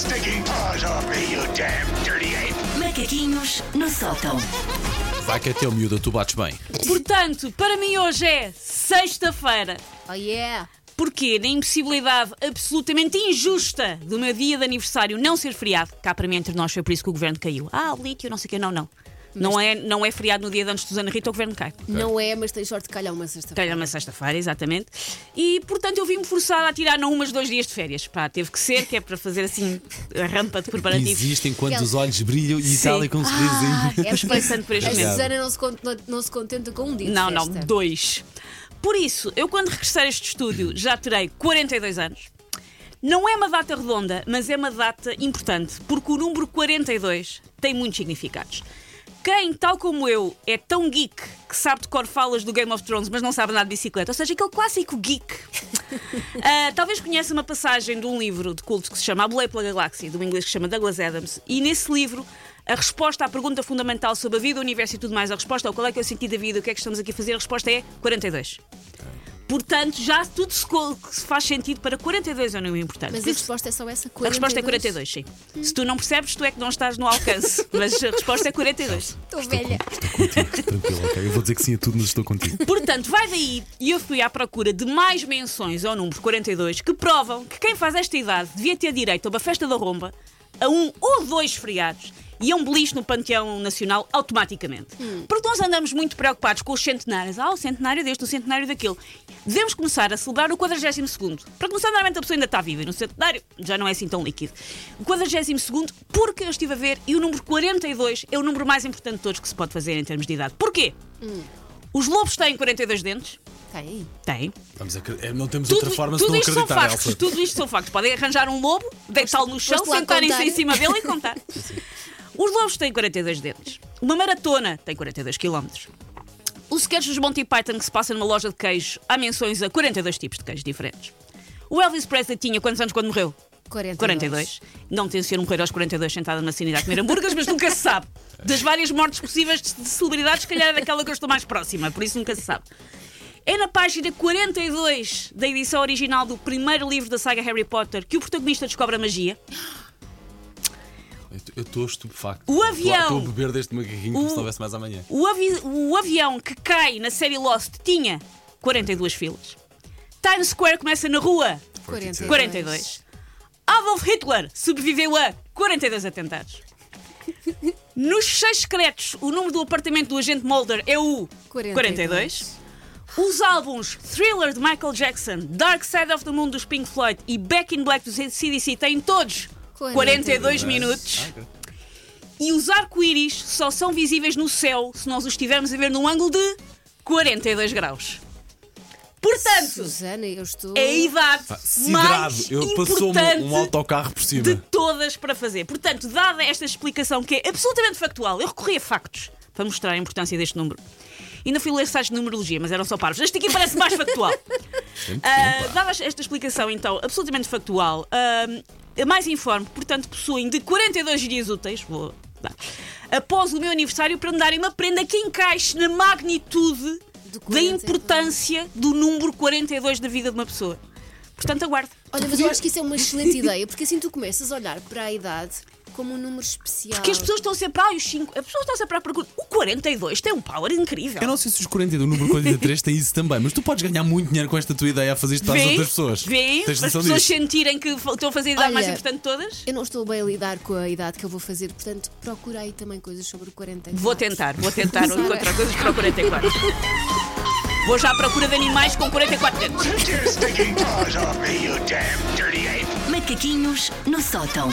stinking paws off me, you damn dirty ape! Macaquinhos no sótão. Vai que é teu miúdo, tu bates bem. Portanto, para mim hoje é sexta-feira. Oh yeah! Porquê? Na impossibilidade absolutamente injusta do meu dia de aniversário não ser feriado. Cá para mim, entre nós, foi por isso que o governo caiu. Ah, o lítio, não sei o quê. Não, não. Não é, não é feriado no dia de antes de Susana Rita, o governo cai. Não é, mas tens sorte de calhar uma sexta-feira. Calha uma sexta-feira, exatamente. E, portanto, eu vi-me forçada a tirar não umas dois dias de férias. Pá, teve que ser, que é para fazer assim a rampa de preparativos. Existe enquanto Aquela- os olhos brilham e Sim. tal e com um sorrisinho. É Mas pensando por este A momento. Susana não se, con- não se contenta com um dia. de Não, não, festa. dois. Por isso, eu quando regressar a este estúdio já terei 42 anos. Não é uma data redonda, mas é uma data importante, porque o número 42 tem muitos significados. Quem, tal como eu, é tão geek que sabe de cor falas do Game of Thrones, mas não sabe andar de bicicleta, ou seja, aquele clássico geek, ah, talvez conheça uma passagem de um livro de culto que se chama A Boleia pela Galáxia, de um inglês que se chama Douglas Adams, e nesse livro a resposta à pergunta fundamental sobre a vida, o universo e tudo mais, a resposta ao qual é que é o sentido da vida, o que é que estamos aqui a fazer, a resposta é 42. Portanto, já tudo se faz sentido para 42 é um número importante. Mas a resposta é só essa? a resposta é 42, sim. Se tu não percebes, tu é que não estás no alcance. Mas a resposta é 42. Estou velha. Tranquilo, ok. Eu vou dizer que sim a tudo, mas estou contigo. Portanto, vai daí e eu fui à procura de mais menções ao número 42 que provam que quem faz esta idade devia ter direito a uma festa da romba, a um ou dois feriados e a um beliche no Panteão Nacional automaticamente. Porque nós andamos muito preocupados com os centenários. Ah, o centenário deste, o centenário daquele. Devemos começar a celebrar o 42 Para começar, normalmente a pessoa ainda está viva e no centenário já não é assim tão líquido. O 42 porque eu estive a ver e o número 42 é o número mais importante de todos que se pode fazer em termos de idade. Porquê? Os lobos têm 42 dentes? Tem. Têm. Vamos a... é, Não temos Tudo, outra forma de tudo não isto são acreditar, factos. Elsa. Tudo isto são factos. Podem arranjar um lobo, deitá-lo no chão, sentarem-se em cima dele e contar. Os lobos têm 42 dentes. Uma maratona tem 42 km. O sketch dos Monty Python que se passa numa loja de queijo há menções a 42 tipos de queijos diferentes. O Elvis Presley tinha quantos anos quando morreu? 42. 42. Não tenciono morrer aos 42 sentada na cinema a comer hambúrgueres, mas nunca se sabe. Das várias mortes possíveis de celebridades, se calhar é daquela que eu estou mais próxima, por isso nunca se sabe. É na página 42 da edição original do primeiro livro da saga Harry Potter que o protagonista descobre a magia. Eu- estou estupefacto. O avião. Estou a beber deste macaquinho como se não houvesse mais amanhã. O, avi- o avião que cai na série Lost tinha 42 filas. Times Square começa na rua 42. 42. Adolf Hitler sobreviveu a 42 atentados. Nos seis secretos, o número do apartamento do agente Mulder é o 42. 42. Os álbuns Thriller de Michael Jackson, Dark Side of the Moon dos Pink Floyd e Back in Black do CDC têm todos 42 minutos. Ah, ok. E os arco-íris só são visíveis no céu se nós os estivermos a ver num ângulo de 42 graus. Portanto, Susana, eu estou. é a idade Siderado. mais Eu passou-me importante um autocarro por cima. de todas para fazer. Portanto, dada esta explicação que é absolutamente factual, eu recorri a factos para mostrar a importância deste número. Ainda fui ler sites de numerologia, mas eram só parvos. Este aqui parece mais factual. Sempre Ah, dada esta explicação, então, absolutamente factual, ah, mais informe, portanto, possuem de 42 dias úteis, vou dar, após o meu aniversário, para me darem uma prenda que encaixe na magnitude da 42. importância do número 42 da vida de uma pessoa. Portanto, aguarde. Olha, mas eu acho que isso é uma excelente ideia, porque assim tu começas a olhar para a idade como um número especial. Porque as pessoas estão sempre, ah, os 5, as pessoas estão sempre à procura. O 42 tem um power incrível. Eu não sei se os 42, o número 43 tem isso também, mas tu podes ganhar muito dinheiro com esta tua ideia a fazer isto para as outras pessoas. Vês? Tens As pessoas disso? sentirem que estão a fazer a idade Olha, mais importante de todas? Eu não estou bem a lidar com a idade que eu vou fazer, portanto, procura aí também coisas sobre o 44. Vou tentar, vou tentar encontrar coisas para o 44. Vou já à procura de animais com 44 dentes. Take your stinking paws off me, you damn dirty ape! Macaquinhos no sótão.